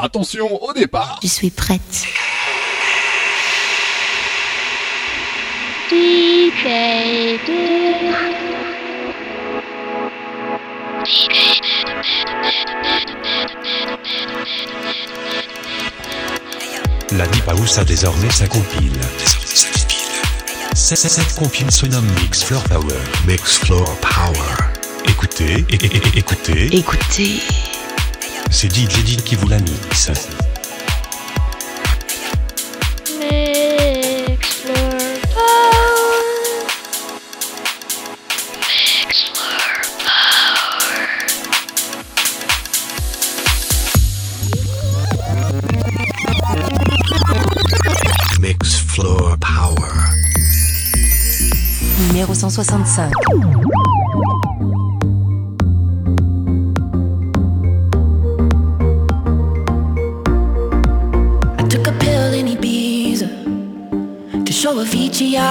Attention au départ Je suis prête. DJ La Deep House a désormais sa compile. Cette, compile se nomme Mix Floor Power. Mix Floor Power. Écoutez, écoutez, Écoutez. C'est DJ Did qui vous la mixe. Mix Floor Power. Numéro 165.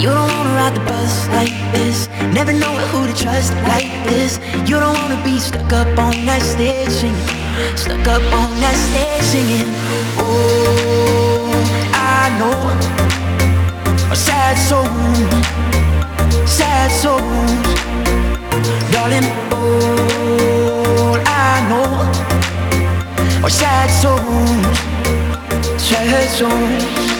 You don't wanna ride the bus like this. Never know who to trust like this. You don't wanna be stuck up on that stage singing. Stuck up on that stage singing. Oh, I know. A sad soul. Sad souls Darling, all I know. Are sad souls Sad souls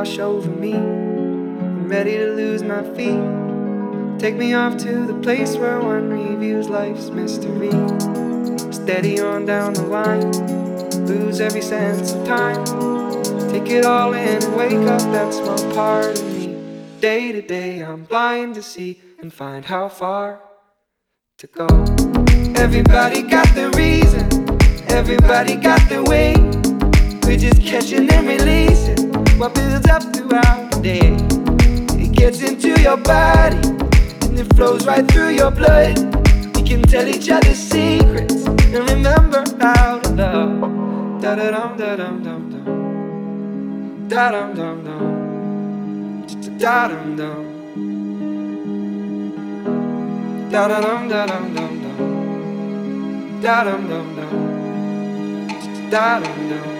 wash over me. I'm ready to lose my feet. Take me off to the place where one reviews life's mystery. Steady on down the line, lose every sense of time. Take it all in and wake up that small part of me. Day to day, I'm blind to see and find how far to go. Everybody got their reason, everybody got their way. We're just catching and releasing what builds up throughout the day. It gets into your body and it flows right through your blood. We can tell each other secrets and remember how to love. Da da dum da dum dum dum. Da dum dum dum. Da dum dum. Da da dum da dum dum dum. Da dum dum dum. Da dum dum.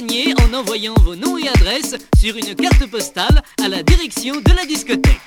en envoyant vos noms et adresses sur une carte postale à la direction de la discothèque.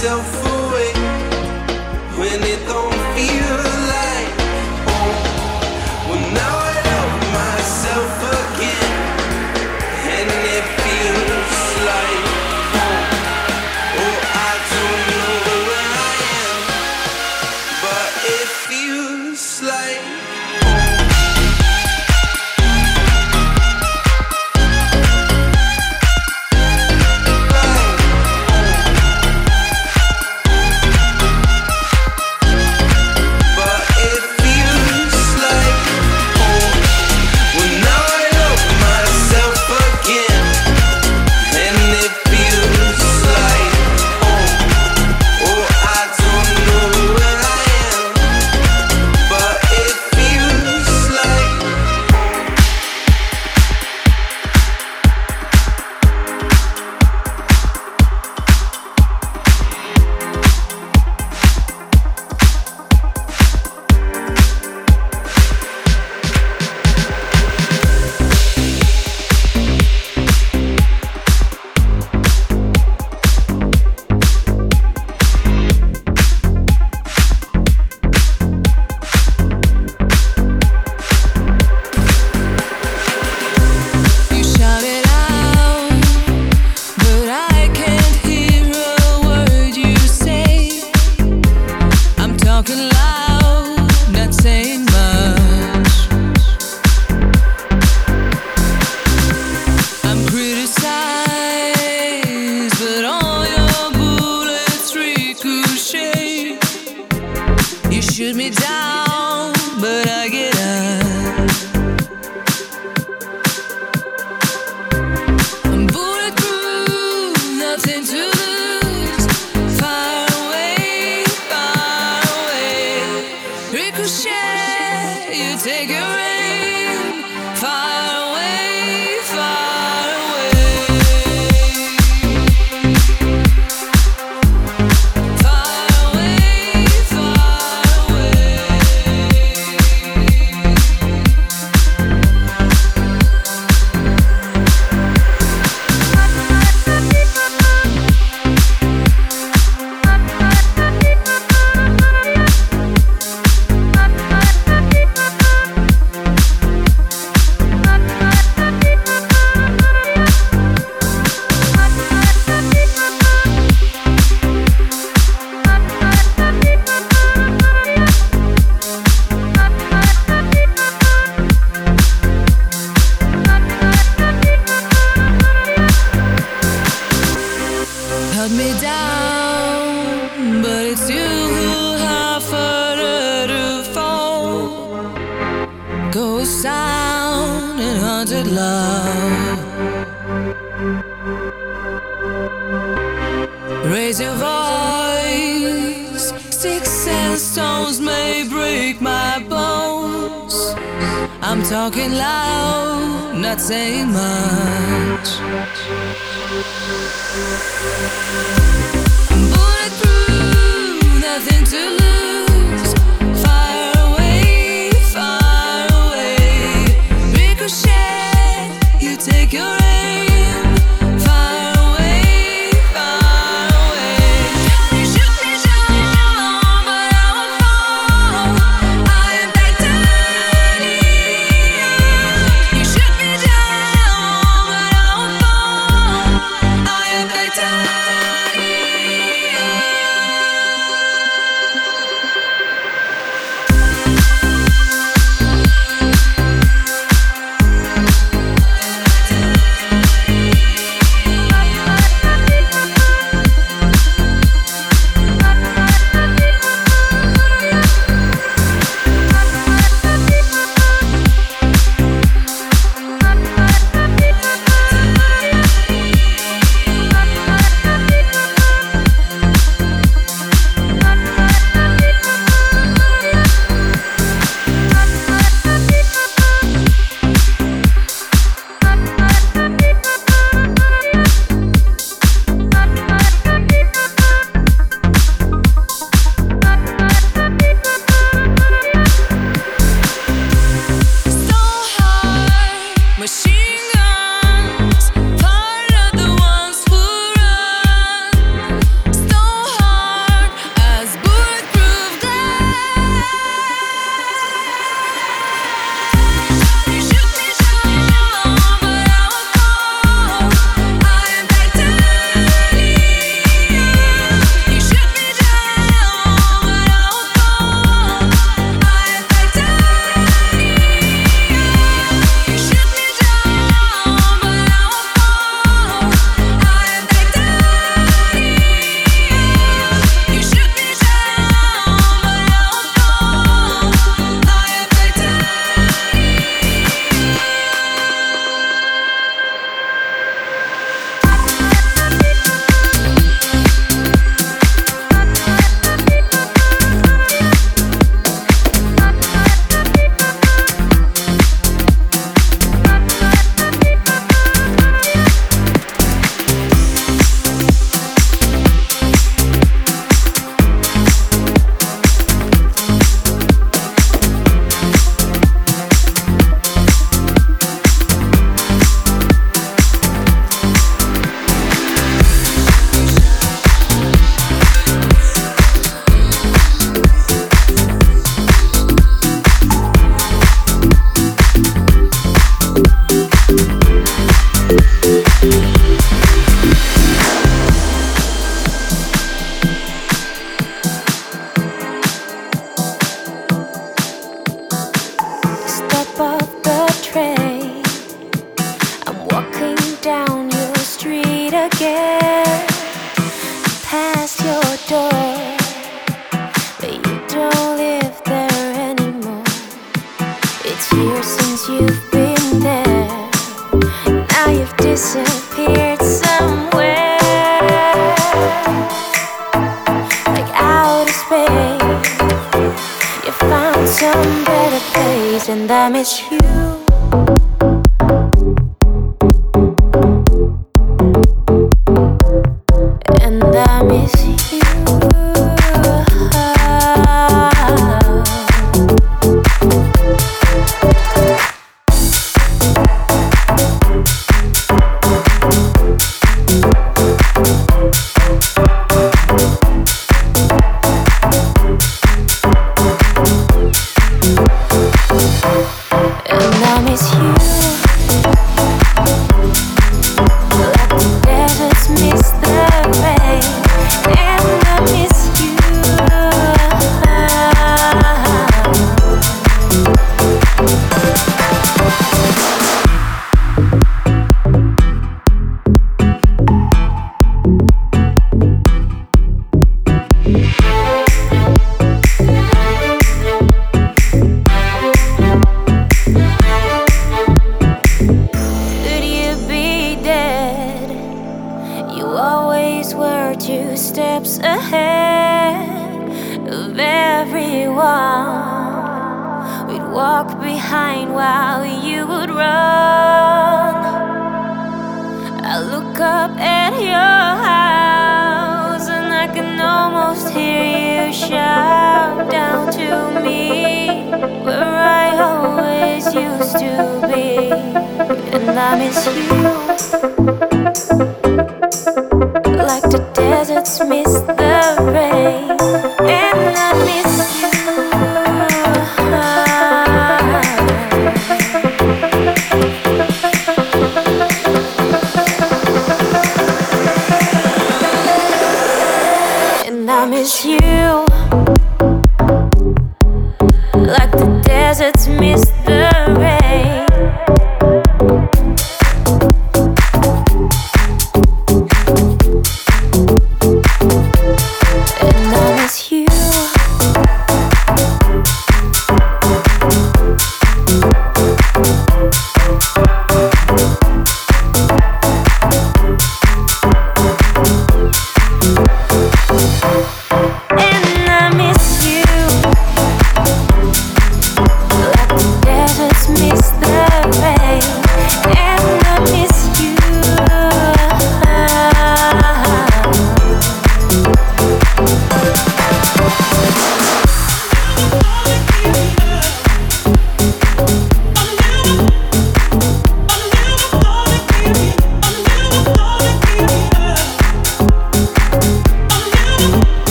seu futuro.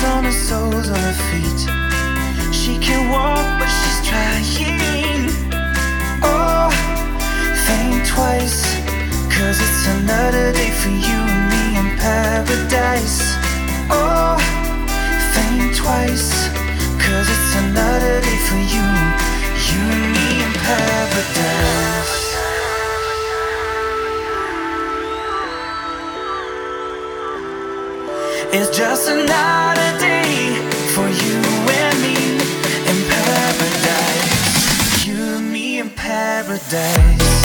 Got on her soles, on her feet. She can walk, but she's trying. Oh, think twice, cause it's another day for you and me in paradise. Oh, think twice, cause it's another day for you, you and me in paradise. It's just another day for you and me in paradise. You and me in paradise.